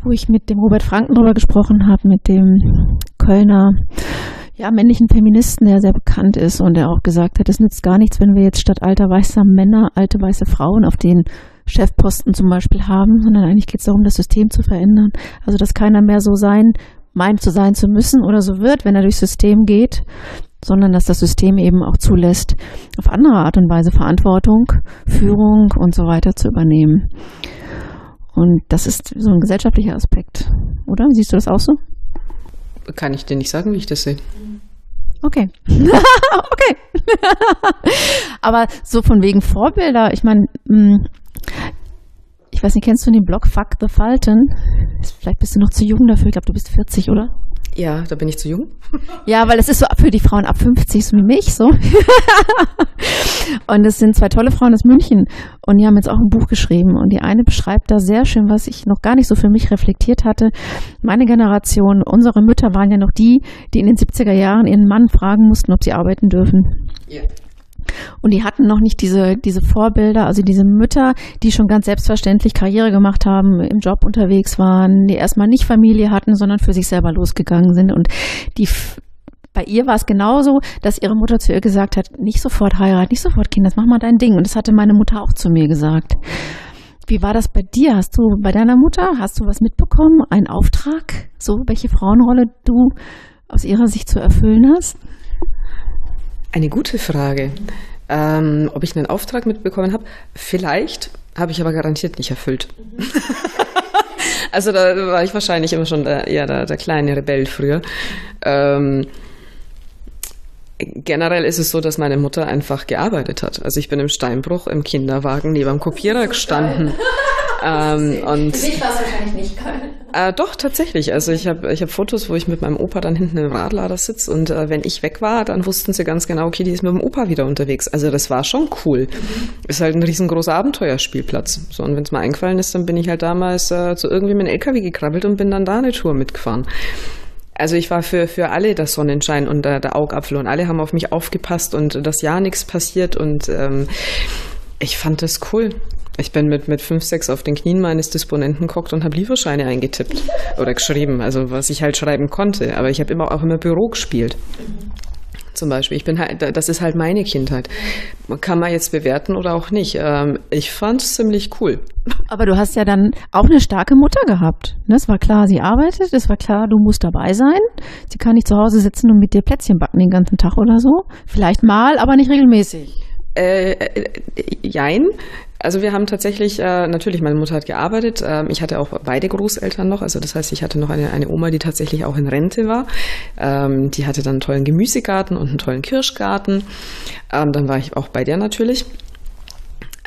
wo ich mit dem Robert Franken drüber gesprochen habe, mit dem Kölner ja, männlichen Feministen, der sehr bekannt ist und der auch gesagt hat, es nützt gar nichts, wenn wir jetzt statt alter weißer Männer alte weiße Frauen auf den Chefposten zum Beispiel haben, sondern eigentlich geht es darum, das System zu verändern. Also dass keiner mehr so sein, meint zu sein zu müssen oder so wird, wenn er durchs System geht, sondern dass das System eben auch zulässt, auf andere Art und Weise Verantwortung, Führung und so weiter zu übernehmen. Und das ist so ein gesellschaftlicher Aspekt, oder? Siehst du das auch so? Kann ich dir nicht sagen, wie ich das sehe. Okay. okay. Aber so von wegen Vorbilder, ich meine, hm, ich weiß nicht, kennst du den Blog Fuck the Falten? Vielleicht bist du noch zu jung dafür. Ich glaube, du bist 40, oder? Ja, da bin ich zu jung. Ja, weil es ist so für die Frauen ab 50, so wie mich, so. Und es sind zwei tolle Frauen aus München und die haben jetzt auch ein Buch geschrieben. Und die eine beschreibt da sehr schön, was ich noch gar nicht so für mich reflektiert hatte. Meine Generation, unsere Mütter waren ja noch die, die in den 70er Jahren ihren Mann fragen mussten, ob sie arbeiten dürfen. Ja. Und die hatten noch nicht diese, diese Vorbilder, also diese Mütter, die schon ganz selbstverständlich Karriere gemacht haben, im Job unterwegs waren, die erstmal nicht Familie hatten, sondern für sich selber losgegangen sind. Und die, bei ihr war es genauso, dass ihre Mutter zu ihr gesagt hat, nicht sofort heiraten, nicht sofort Kinder, das mach mal dein Ding. Und das hatte meine Mutter auch zu mir gesagt. Wie war das bei dir? Hast du bei deiner Mutter, hast du was mitbekommen? Einen Auftrag? So, welche Frauenrolle du aus ihrer Sicht zu erfüllen hast? Eine gute Frage. Ähm, ob ich einen Auftrag mitbekommen habe? Vielleicht, habe ich aber garantiert nicht erfüllt. also da war ich wahrscheinlich immer schon der, eher der, der kleine Rebell früher. Ähm, generell ist es so, dass meine Mutter einfach gearbeitet hat. Also ich bin im Steinbruch im Kinderwagen neben dem Kopierer gestanden. Ähm, und Für mich war es wahrscheinlich nicht geil. Äh, doch, tatsächlich. Also ich habe ich hab Fotos, wo ich mit meinem Opa dann hinten im Radlader sitze und äh, wenn ich weg war, dann wussten sie ganz genau, okay, die ist mit dem Opa wieder unterwegs. Also das war schon cool. Mhm. Ist halt ein riesengroßer Abenteuerspielplatz. So, und wenn es mal eingefallen ist, dann bin ich halt damals äh, zu irgendwie mit dem LKW gekrabbelt und bin dann da eine Tour mitgefahren. Also ich war für, für alle der Sonnenschein und der, der Augapfel und alle haben auf mich aufgepasst und dass ja nichts passiert und ähm, ich fand das cool. Ich bin mit, mit fünf, sechs auf den Knien meines Disponenten gehockt und habe Lieferscheine eingetippt oder geschrieben, also was ich halt schreiben konnte. Aber ich habe immer auch immer Büro gespielt. Zum Beispiel. Ich bin halt, das ist halt meine Kindheit. Kann man jetzt bewerten oder auch nicht. Ähm, ich fand es ziemlich cool. Aber du hast ja dann auch eine starke Mutter gehabt. Ne? Es war klar, sie arbeitet, es war klar, du musst dabei sein. Sie kann nicht zu Hause sitzen und mit dir Plätzchen backen den ganzen Tag oder so. Vielleicht mal, aber nicht regelmäßig. Äh, äh, jein. Also wir haben tatsächlich, äh, natürlich, meine Mutter hat gearbeitet. Ähm, ich hatte auch beide Großeltern noch. Also das heißt, ich hatte noch eine, eine Oma, die tatsächlich auch in Rente war. Ähm, die hatte dann einen tollen Gemüsegarten und einen tollen Kirschgarten. Ähm, dann war ich auch bei der natürlich.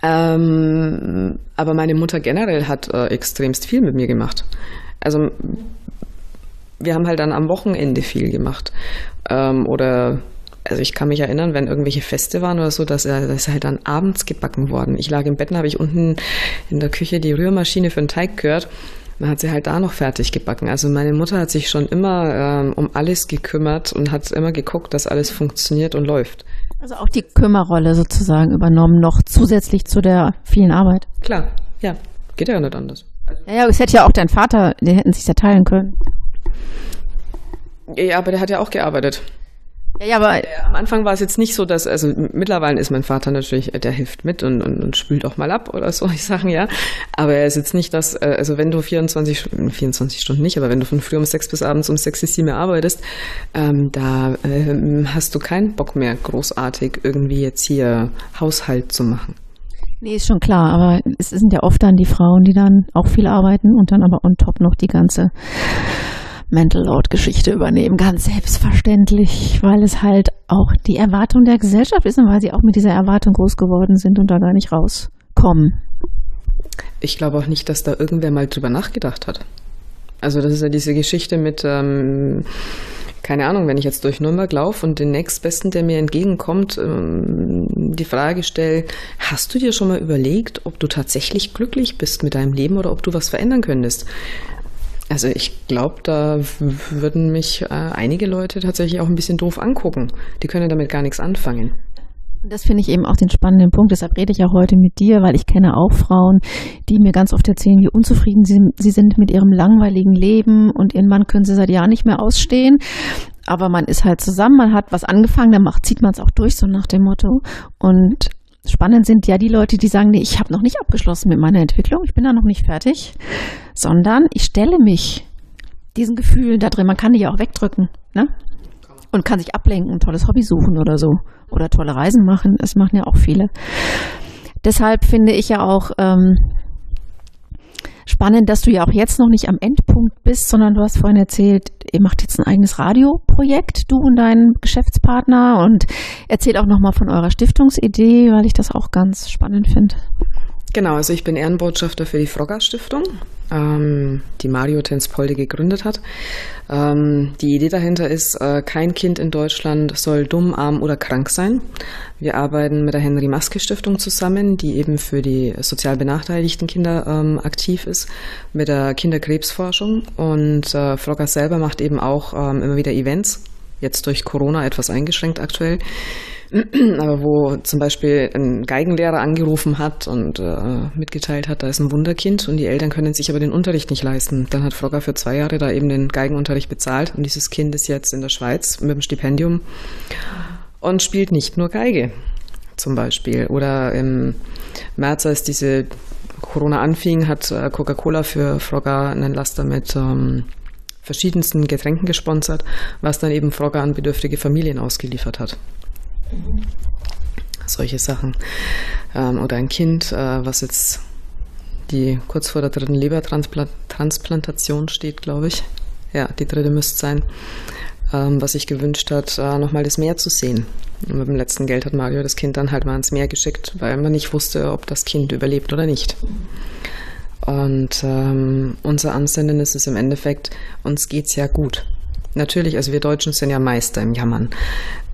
Ähm, aber meine Mutter generell hat äh, extremst viel mit mir gemacht. Also wir haben halt dann am Wochenende viel gemacht. Ähm, oder also ich kann mich erinnern, wenn irgendwelche Feste waren oder so, dass er, das ist halt dann abends gebacken worden. Ich lag im Bett, und habe ich unten in der Küche die Rührmaschine für den Teig gehört. Dann hat sie halt da noch fertig gebacken. Also meine Mutter hat sich schon immer ähm, um alles gekümmert und hat immer geguckt, dass alles funktioniert und läuft. Also auch die Kümmerrolle sozusagen übernommen, noch zusätzlich zu der vielen Arbeit. Klar, ja. Geht ja nicht anders. ja, ja, es hätte ja auch dein Vater, die hätten sich ja teilen können. Ja, aber der hat ja auch gearbeitet. Ja, ja, aber äh, am Anfang war es jetzt nicht so, dass, also mittlerweile ist mein Vater natürlich, der hilft mit und, und, und spült auch mal ab oder so, ich sagen ja. Aber er ist jetzt nicht das, äh, also wenn du 24, 24 Stunden nicht, aber wenn du von früh um sechs bis abends um sechs bis sieben arbeitest, ähm, da ähm, hast du keinen Bock mehr, großartig irgendwie jetzt hier Haushalt zu machen. Nee, ist schon klar, aber es sind ja oft dann die Frauen, die dann auch viel arbeiten und dann aber on top noch die ganze Mental Load Geschichte übernehmen, ganz selbstverständlich, weil es halt auch die Erwartung der Gesellschaft ist und weil sie auch mit dieser Erwartung groß geworden sind und da gar nicht rauskommen. Ich glaube auch nicht, dass da irgendwer mal drüber nachgedacht hat. Also das ist ja diese Geschichte mit, ähm, keine Ahnung, wenn ich jetzt durch Nürnberg laufe und den nächstbesten, der mir entgegenkommt, ähm, die Frage stelle, hast du dir schon mal überlegt, ob du tatsächlich glücklich bist mit deinem Leben oder ob du was verändern könntest? Also ich glaube, da würden mich äh, einige Leute tatsächlich auch ein bisschen doof angucken. Die können damit gar nichts anfangen. Das finde ich eben auch den spannenden Punkt. Deshalb rede ich auch heute mit dir, weil ich kenne auch Frauen, die mir ganz oft erzählen, wie unzufrieden sie, sie sind mit ihrem langweiligen Leben und ihren Mann können sie seit Jahren nicht mehr ausstehen. Aber man ist halt zusammen, man hat was angefangen, dann macht, zieht man es auch durch, so nach dem Motto. Und Spannend sind ja die Leute, die sagen, nee, ich habe noch nicht abgeschlossen mit meiner Entwicklung, ich bin da noch nicht fertig, sondern ich stelle mich diesen Gefühlen da drin. Man kann die ja auch wegdrücken, ne? Und kann sich ablenken, ein tolles Hobby suchen oder so. Oder tolle Reisen machen. Das machen ja auch viele. Deshalb finde ich ja auch, ähm, spannend, dass du ja auch jetzt noch nicht am Endpunkt bist, sondern du hast vorhin erzählt, ihr macht jetzt ein eigenes Radioprojekt, du und dein Geschäftspartner und erzählt auch nochmal von eurer Stiftungsidee, weil ich das auch ganz spannend finde. Genau, also ich bin Ehrenbotschafter für die Frogger Stiftung, ähm, die Mario Tenspolde gegründet hat. Ähm, die Idee dahinter ist, äh, kein Kind in Deutschland soll dumm, arm oder krank sein. Wir arbeiten mit der Henry Maske Stiftung zusammen, die eben für die sozial benachteiligten Kinder ähm, aktiv ist, mit der Kinderkrebsforschung. Und äh, Frogger selber macht eben auch ähm, immer wieder Events, jetzt durch Corona etwas eingeschränkt aktuell aber wo zum Beispiel ein Geigenlehrer angerufen hat und äh, mitgeteilt hat, da ist ein Wunderkind und die Eltern können sich aber den Unterricht nicht leisten. Dann hat Frogger für zwei Jahre da eben den Geigenunterricht bezahlt und dieses Kind ist jetzt in der Schweiz mit dem Stipendium und spielt nicht nur Geige zum Beispiel. Oder im März, als diese Corona anfing, hat äh, Coca-Cola für Frogger einen Laster mit ähm, verschiedensten Getränken gesponsert, was dann eben Frogger an bedürftige Familien ausgeliefert hat. Solche Sachen. Ähm, oder ein Kind, äh, was jetzt die kurz vor der dritten Lebertransplantation steht, glaube ich. Ja, die dritte müsste sein. Ähm, was sich gewünscht hat, äh, nochmal das Meer zu sehen. Und mit dem letzten Geld hat Mario das Kind dann halt mal ins Meer geschickt, weil man nicht wusste, ob das Kind überlebt oder nicht. Und ähm, unser Ansinnen ist es im Endeffekt, uns geht's ja gut. Natürlich, also wir Deutschen sind ja Meister im Jammern.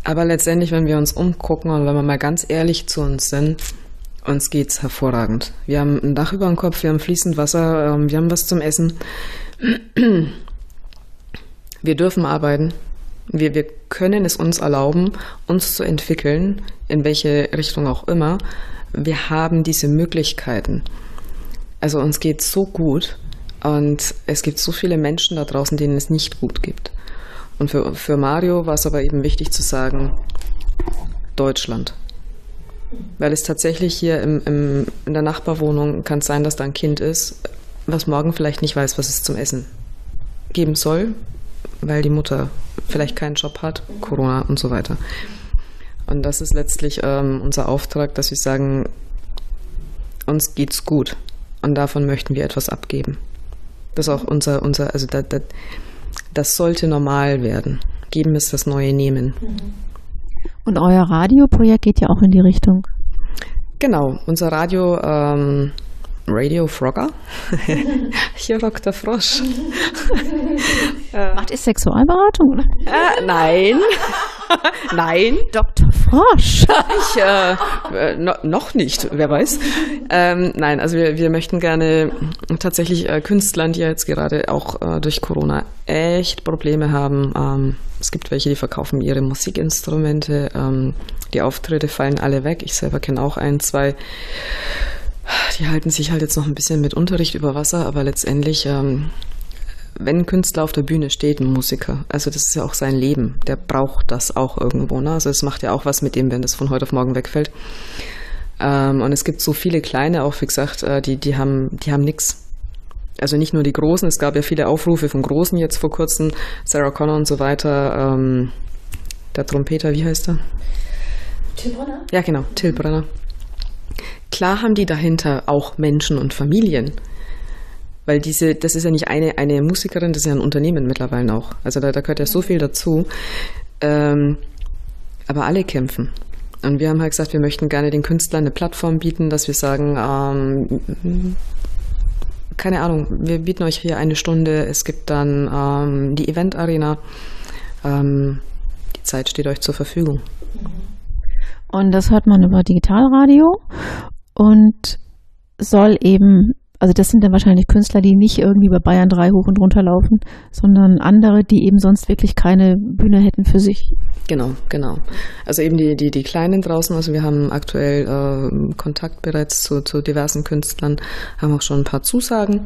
Aber letztendlich, wenn wir uns umgucken und wenn wir mal ganz ehrlich zu uns sind, uns geht's hervorragend. Wir haben ein Dach über dem Kopf, wir haben fließend Wasser, ähm, wir haben was zum Essen. Wir dürfen arbeiten. Wir, wir können es uns erlauben, uns zu entwickeln, in welche Richtung auch immer. Wir haben diese Möglichkeiten. Also uns geht's so gut und es gibt so viele Menschen da draußen, denen es nicht gut gibt. Und für, für Mario war es aber eben wichtig zu sagen, Deutschland. Weil es tatsächlich hier im, im, in der Nachbarwohnung kann es sein, dass da ein Kind ist, was morgen vielleicht nicht weiß, was es zum Essen geben soll, weil die Mutter vielleicht keinen Job hat, Corona und so weiter. Und das ist letztlich ähm, unser Auftrag, dass wir sagen, uns geht's gut und davon möchten wir etwas abgeben. Das ist auch unser, unser also da, da, das sollte normal werden. Geben ist das neue Nehmen. Und euer Radioprojekt geht ja auch in die Richtung. Genau, unser Radio ähm, Radio Frogger. Hier rockt der Frosch. Macht ihr Sexualberatung? Äh, nein. nein. Dr. Frosch. ich, äh, äh, no, noch nicht, wer weiß. Ähm, nein, also wir, wir möchten gerne tatsächlich äh, Künstlern, die ja jetzt gerade auch äh, durch Corona echt Probleme haben. Ähm, es gibt welche, die verkaufen ihre Musikinstrumente. Ähm, die Auftritte fallen alle weg. Ich selber kenne auch ein, zwei. Die halten sich halt jetzt noch ein bisschen mit Unterricht über Wasser, aber letztendlich ähm, wenn ein Künstler auf der Bühne steht, ein Musiker, also das ist ja auch sein Leben, der braucht das auch irgendwo. Ne? Also es macht ja auch was mit dem, wenn das von heute auf morgen wegfällt. Ähm, und es gibt so viele kleine, auch wie gesagt, äh, die, die haben, die haben nix. Also nicht nur die Großen, es gab ja viele Aufrufe von Großen jetzt vor kurzem, Sarah Connor und so weiter. Ähm, der Trompeter, wie heißt er? Till Brenner? Ja, genau, Till Brenner. Klar haben die dahinter auch Menschen und Familien. Weil diese, das ist ja nicht eine, eine Musikerin, das ist ja ein Unternehmen mittlerweile auch. Also da, da gehört ja so viel dazu. Ähm, aber alle kämpfen. Und wir haben halt gesagt, wir möchten gerne den Künstlern eine Plattform bieten, dass wir sagen, ähm, keine Ahnung, wir bieten euch hier eine Stunde, es gibt dann ähm, die Event Arena. Ähm, die Zeit steht euch zur Verfügung. Und das hört man über Digitalradio und soll eben also das sind dann wahrscheinlich Künstler, die nicht irgendwie bei Bayern 3 hoch und runter laufen, sondern andere, die eben sonst wirklich keine Bühne hätten für sich. Genau, genau. Also eben die, die, die Kleinen draußen, also wir haben aktuell äh, Kontakt bereits zu, zu diversen Künstlern, haben auch schon ein paar Zusagen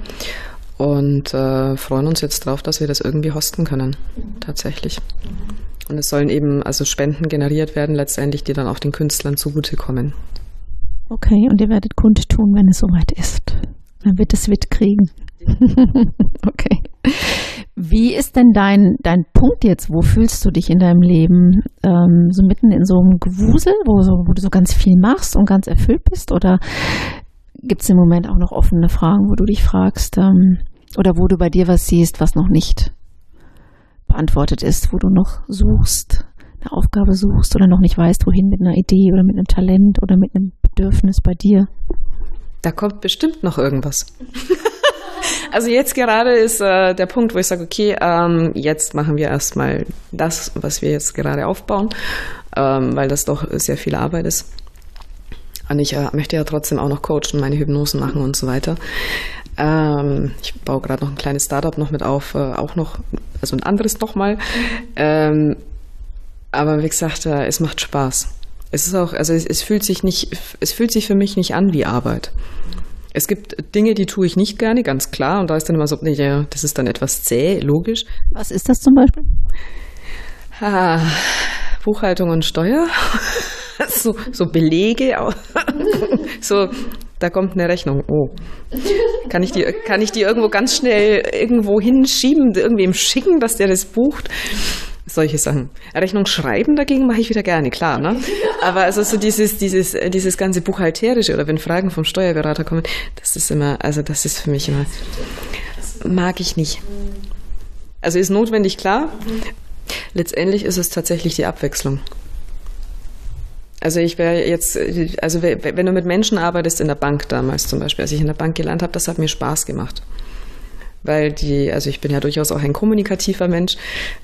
und äh, freuen uns jetzt drauf, dass wir das irgendwie hosten können, tatsächlich. Und es sollen eben also Spenden generiert werden, letztendlich, die dann auch den Künstlern zugutekommen. Okay, und ihr werdet kundtun, wenn es soweit ist. Dann wird es kriegen. okay. Wie ist denn dein, dein Punkt jetzt? Wo fühlst du dich in deinem Leben? Ähm, so mitten in so einem Gewusel, wo, so, wo du so ganz viel machst und ganz erfüllt bist? Oder gibt es im Moment auch noch offene Fragen, wo du dich fragst? Ähm, oder wo du bei dir was siehst, was noch nicht beantwortet ist, wo du noch suchst, eine Aufgabe suchst oder noch nicht weißt, wohin mit einer Idee oder mit einem Talent oder mit einem Bedürfnis bei dir? Da kommt bestimmt noch irgendwas. also jetzt gerade ist äh, der Punkt, wo ich sage, okay, ähm, jetzt machen wir erstmal das, was wir jetzt gerade aufbauen, ähm, weil das doch sehr viel Arbeit ist. Und ich äh, möchte ja trotzdem auch noch coachen, meine Hypnosen machen und so weiter. Ähm, ich baue gerade noch ein kleines Startup noch mit auf, äh, auch noch, also ein anderes nochmal. Ähm, aber wie gesagt, äh, es macht Spaß. Es ist auch, also es, es, fühlt sich nicht, es fühlt sich für mich nicht an wie Arbeit. Es gibt Dinge, die tue ich nicht gerne, ganz klar. Und da ist dann immer so, ja, das ist dann etwas zäh, logisch. Was ist das zum Beispiel? Ah, Buchhaltung und Steuer. so, so Belege. so, da kommt eine Rechnung. Oh. Kann ich die, kann ich die irgendwo ganz schnell irgendwo hinschieben, irgendwem schicken, dass der das bucht? Solche Sachen. Rechnung schreiben dagegen mache ich wieder gerne, klar, ne? Aber also so dieses, dieses, dieses ganze Buchhalterische oder wenn Fragen vom Steuerberater kommen, das ist immer, also das ist für mich immer, mag ich nicht. Also ist notwendig, klar. Letztendlich ist es tatsächlich die Abwechslung. Also ich wäre jetzt, also wenn du mit Menschen arbeitest in der Bank damals zum Beispiel, als ich in der Bank gelernt habe, das hat mir Spaß gemacht weil die, also ich bin ja durchaus auch ein kommunikativer Mensch.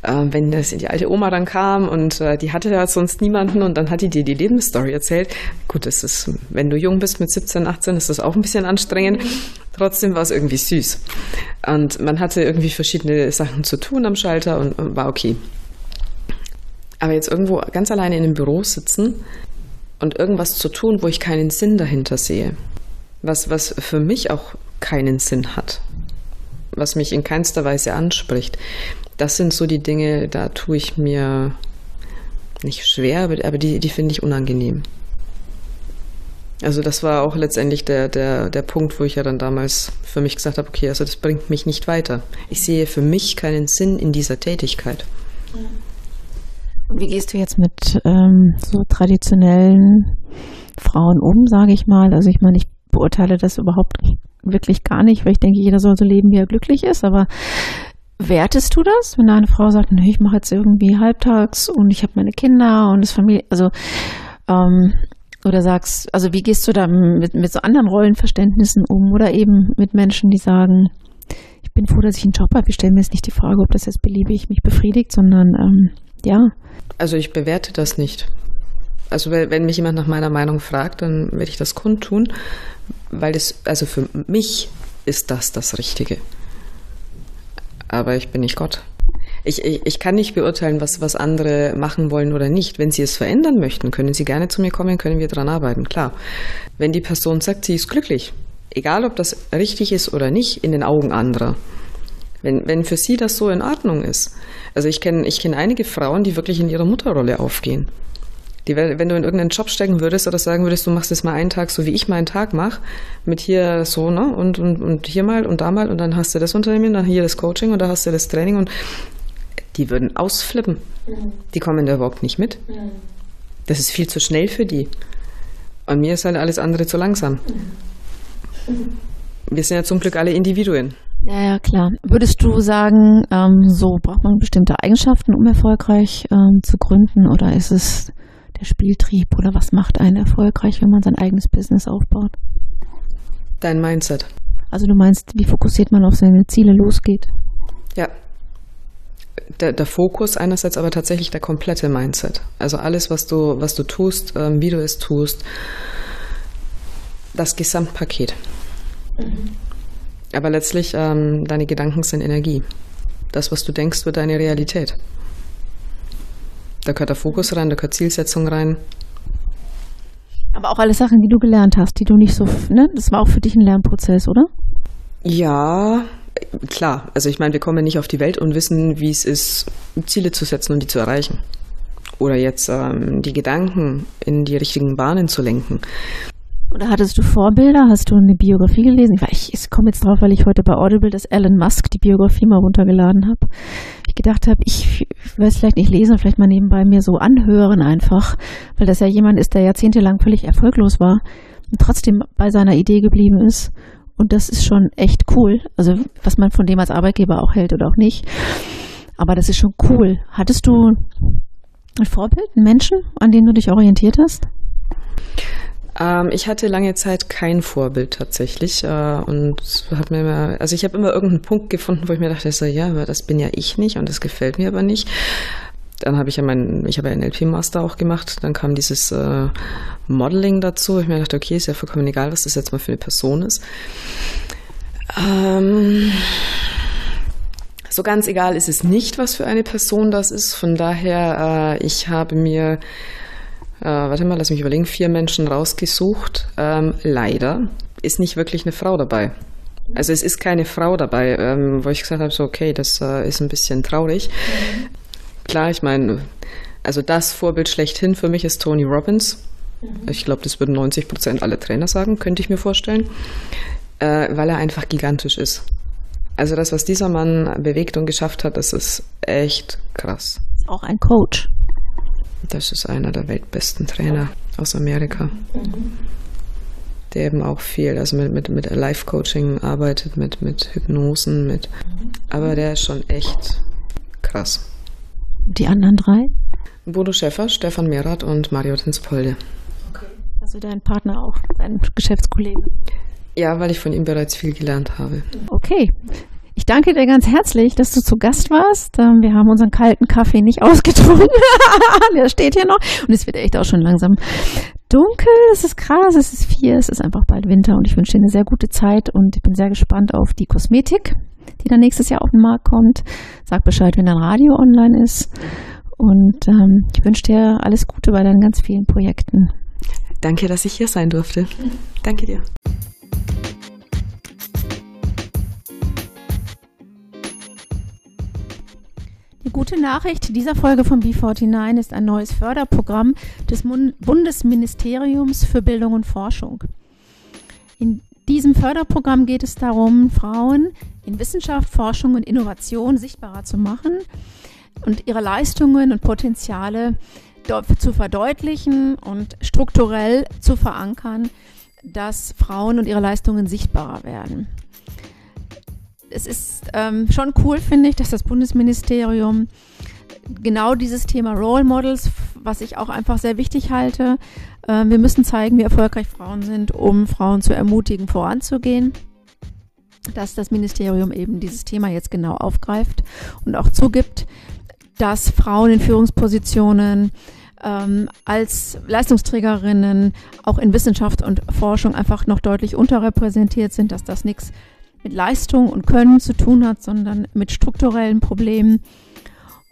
Äh, wenn das die alte Oma dann kam und äh, die hatte ja sonst niemanden und dann hat die dir die Lebensstory erzählt. Gut, das ist, wenn du jung bist mit 17, 18, ist das auch ein bisschen anstrengend. Trotzdem war es irgendwie süß. Und man hatte irgendwie verschiedene Sachen zu tun am Schalter und, und war okay. Aber jetzt irgendwo ganz alleine in einem Büro sitzen und irgendwas zu tun, wo ich keinen Sinn dahinter sehe. Was, was für mich auch keinen Sinn hat was mich in keinster Weise anspricht. Das sind so die Dinge, da tue ich mir nicht schwer, aber die, die finde ich unangenehm. Also das war auch letztendlich der, der, der Punkt, wo ich ja dann damals für mich gesagt habe, okay, also das bringt mich nicht weiter. Ich sehe für mich keinen Sinn in dieser Tätigkeit. Und wie gehst du jetzt mit ähm, so traditionellen Frauen um, sage ich mal? Also ich meine, ich beurteile das überhaupt wirklich gar nicht, weil ich denke, jeder soll so leben, wie er glücklich ist. Aber wertest du das, wenn eine Frau sagt, ich mache jetzt irgendwie halbtags und ich habe meine Kinder und das Familie, also ähm, oder sagst, also wie gehst du da mit, mit so anderen Rollenverständnissen um oder eben mit Menschen, die sagen, ich bin froh, dass ich einen Job habe. Ich stelle mir jetzt nicht die Frage, ob das jetzt beliebig mich befriedigt, sondern ähm, ja. Also ich bewerte das nicht. Also wenn mich jemand nach meiner Meinung fragt, dann werde ich das kundtun weil es, also für mich ist das das Richtige. Aber ich bin nicht Gott. Ich, ich, ich kann nicht beurteilen, was, was andere machen wollen oder nicht. Wenn sie es verändern möchten, können sie gerne zu mir kommen, können wir daran arbeiten, klar. Wenn die Person sagt, sie ist glücklich, egal ob das richtig ist oder nicht, in den Augen anderer. Wenn, wenn für sie das so in Ordnung ist. Also ich kenne ich kenn einige Frauen, die wirklich in ihrer Mutterrolle aufgehen. Die, wenn du in irgendeinen Job stecken würdest oder sagen würdest, du machst jetzt mal einen Tag so, wie ich meinen Tag mache, mit hier so, ne, und, und, und hier mal und da mal und dann hast du das Unternehmen, dann hier das Coaching und da hast du das Training und die würden ausflippen. Mhm. Die kommen da überhaupt nicht mit. Mhm. Das ist viel zu schnell für die. Und mir ist halt alles andere zu langsam. Mhm. Wir sind ja zum Glück alle Individuen. Ja, ja, klar. Würdest du sagen, ähm, so braucht man bestimmte Eigenschaften, um erfolgreich ähm, zu gründen, oder ist es der Spieltrieb oder was macht einen erfolgreich, wenn man sein eigenes Business aufbaut? Dein Mindset. Also du meinst, wie fokussiert man auf seine Ziele losgeht? Ja. Der, der Fokus einerseits aber tatsächlich der komplette Mindset. Also alles, was du, was du tust, ähm, wie du es tust, das Gesamtpaket. Mhm. Aber letztlich, ähm, deine Gedanken sind Energie. Das, was du denkst, wird deine Realität. Da gehört der Fokus rein, da gehört Zielsetzung rein. Aber auch alle Sachen, die du gelernt hast, die du nicht so, ne? Das war auch für dich ein Lernprozess, oder? Ja, klar. Also ich meine, wir kommen nicht auf die Welt und wissen, wie es ist, Ziele zu setzen und die zu erreichen. Oder jetzt ähm, die Gedanken in die richtigen Bahnen zu lenken. Oder hattest du Vorbilder? Hast du eine Biografie gelesen? Ich, ich komme jetzt drauf, weil ich heute bei Audible das Elon Musk, die Biografie mal runtergeladen habe. Ich gedacht habe, ich werde es vielleicht nicht lesen, vielleicht mal nebenbei mir so anhören einfach, weil das ja jemand ist, der jahrzehntelang völlig erfolglos war und trotzdem bei seiner Idee geblieben ist. Und das ist schon echt cool. Also was man von dem als Arbeitgeber auch hält oder auch nicht. Aber das ist schon cool. Hattest du ein Vorbild, einen Menschen, an dem du dich orientiert hast? Ähm, ich hatte lange Zeit kein Vorbild tatsächlich äh, und habe mir immer, also ich habe immer irgendeinen Punkt gefunden, wo ich mir dachte, so, ja, aber das bin ja ich nicht und das gefällt mir aber nicht. Dann habe ich ja meinen, ich habe ja einen LP-Master auch gemacht. Dann kam dieses äh, Modeling dazu. Ich mir dachte, okay, ist ja vollkommen egal, was das jetzt mal für eine Person ist. Ähm, so ganz egal ist es nicht, was für eine Person das ist. Von daher, äh, ich habe mir, äh, warte mal, lass mich überlegen, vier Menschen rausgesucht. Ähm, leider ist nicht wirklich eine Frau dabei. Also es ist keine Frau dabei, ähm, wo ich gesagt habe, so okay, das äh, ist ein bisschen traurig. Mhm. Klar, ich meine, also das Vorbild schlechthin für mich ist Tony Robbins. Mhm. Ich glaube, das würden 90 Prozent aller Trainer sagen, könnte ich mir vorstellen, äh, weil er einfach gigantisch ist. Also das, was dieser Mann bewegt und geschafft hat, das ist echt krass. Auch ein Coach. Das ist einer der weltbesten Trainer aus Amerika. Mhm. Der eben auch viel, also mit, mit, mit Life-Coaching arbeitet, mit, mit Hypnosen, mit. Aber der ist schon echt krass. Die anderen drei? Bodo Schäffer, Stefan Merath und Mario Tinspolde. Okay. Also dein Partner auch, dein Geschäftskollege. Ja, weil ich von ihm bereits viel gelernt habe. Okay. Ich danke dir ganz herzlich, dass du zu Gast warst. Ähm, wir haben unseren kalten Kaffee nicht ausgetrunken. Der steht hier noch. Und es wird echt auch schon langsam dunkel. Es ist krass. Es ist vier. Es ist einfach bald Winter. Und ich wünsche dir eine sehr gute Zeit. Und ich bin sehr gespannt auf die Kosmetik, die dann nächstes Jahr auf den Markt kommt. Sag Bescheid, wenn dein Radio online ist. Und ähm, ich wünsche dir alles Gute bei deinen ganz vielen Projekten. Danke, dass ich hier sein durfte. Danke dir. Die gute Nachricht dieser Folge von B49 ist ein neues Förderprogramm des Bundesministeriums für Bildung und Forschung. In diesem Förderprogramm geht es darum, Frauen in Wissenschaft, Forschung und Innovation sichtbarer zu machen und ihre Leistungen und Potenziale zu verdeutlichen und strukturell zu verankern, dass Frauen und ihre Leistungen sichtbarer werden es ist ähm, schon cool, finde ich, dass das Bundesministerium genau dieses Thema Role Models, was ich auch einfach sehr wichtig halte. Äh, wir müssen zeigen, wie erfolgreich Frauen sind, um Frauen zu ermutigen, voranzugehen. Dass das Ministerium eben dieses Thema jetzt genau aufgreift und auch zugibt, dass Frauen in Führungspositionen ähm, als Leistungsträgerinnen auch in Wissenschaft und Forschung einfach noch deutlich unterrepräsentiert sind, dass das nichts mit Leistung und Können zu tun hat, sondern mit strukturellen Problemen.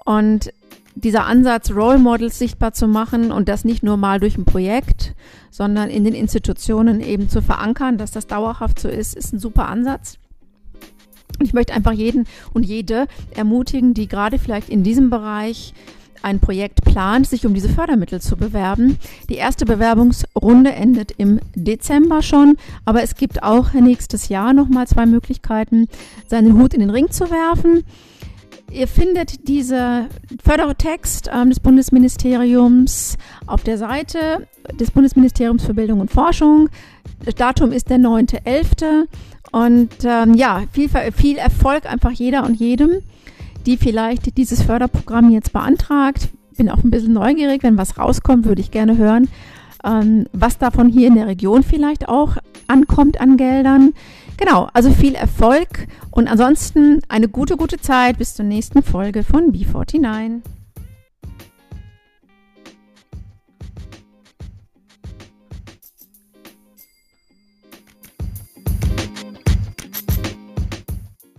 Und dieser Ansatz, Role Models sichtbar zu machen und das nicht nur mal durch ein Projekt, sondern in den Institutionen eben zu verankern, dass das dauerhaft so ist, ist ein super Ansatz. Und ich möchte einfach jeden und jede ermutigen, die gerade vielleicht in diesem Bereich ein Projekt plant, sich um diese Fördermittel zu bewerben. Die erste Bewerbungsrunde endet im Dezember schon, aber es gibt auch nächstes Jahr nochmal zwei Möglichkeiten, seinen Hut in den Ring zu werfen. Ihr findet diese Fördertext äh, des Bundesministeriums auf der Seite des Bundesministeriums für Bildung und Forschung. Das Datum ist der 9.11. Und ähm, ja, viel, viel Erfolg einfach jeder und jedem die vielleicht dieses Förderprogramm jetzt beantragt. Bin auch ein bisschen neugierig, wenn was rauskommt, würde ich gerne hören, ähm, was davon hier in der Region vielleicht auch ankommt an Geldern. Genau, also viel Erfolg und ansonsten eine gute, gute Zeit bis zur nächsten Folge von B49.